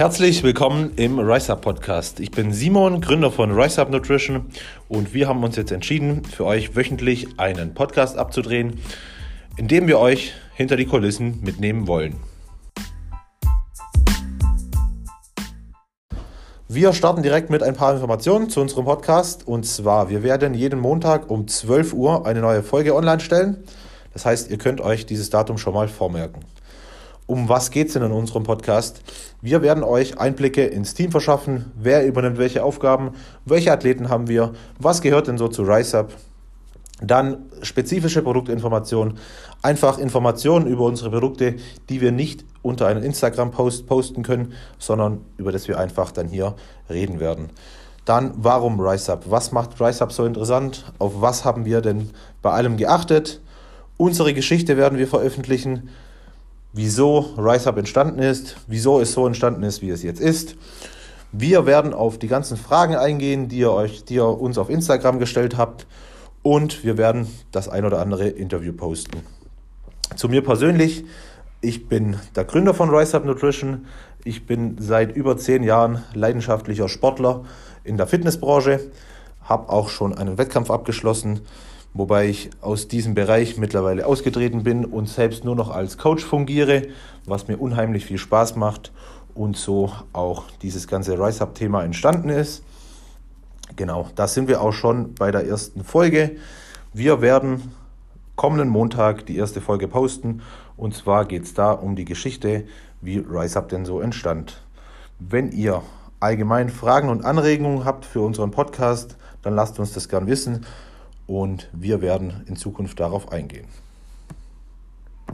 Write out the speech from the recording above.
Herzlich willkommen im RiseUp Podcast. Ich bin Simon, Gründer von RiseUp Nutrition und wir haben uns jetzt entschieden, für euch wöchentlich einen Podcast abzudrehen, in dem wir euch hinter die Kulissen mitnehmen wollen. Wir starten direkt mit ein paar Informationen zu unserem Podcast und zwar, wir werden jeden Montag um 12 Uhr eine neue Folge online stellen. Das heißt, ihr könnt euch dieses Datum schon mal vormerken um was geht es denn in unserem Podcast? Wir werden euch Einblicke ins Team verschaffen, wer übernimmt welche Aufgaben, welche Athleten haben wir, was gehört denn so zu RiseUp. Dann spezifische Produktinformationen, einfach Informationen über unsere Produkte, die wir nicht unter einen Instagram-Post posten können, sondern über das wir einfach dann hier reden werden. Dann, warum RiseUp? Was macht RiseUp so interessant? Auf was haben wir denn bei allem geachtet? Unsere Geschichte werden wir veröffentlichen wieso RiseUp entstanden ist, wieso es so entstanden ist, wie es jetzt ist. Wir werden auf die ganzen Fragen eingehen, die ihr, euch, die ihr uns auf Instagram gestellt habt und wir werden das ein oder andere Interview posten. Zu mir persönlich, ich bin der Gründer von RiseUp Nutrition. Ich bin seit über zehn Jahren leidenschaftlicher Sportler in der Fitnessbranche, habe auch schon einen Wettkampf abgeschlossen, wobei ich aus diesem Bereich mittlerweile ausgetreten bin und selbst nur noch als Coach fungiere, was mir unheimlich viel Spaß macht und so auch dieses ganze Rise-Up-Thema entstanden ist. Genau, da sind wir auch schon bei der ersten Folge. Wir werden kommenden Montag die erste Folge posten und zwar geht es da um die Geschichte, wie RiseUp denn so entstand. Wenn ihr allgemein Fragen und Anregungen habt für unseren Podcast, dann lasst uns das gern wissen und wir werden in Zukunft darauf eingehen.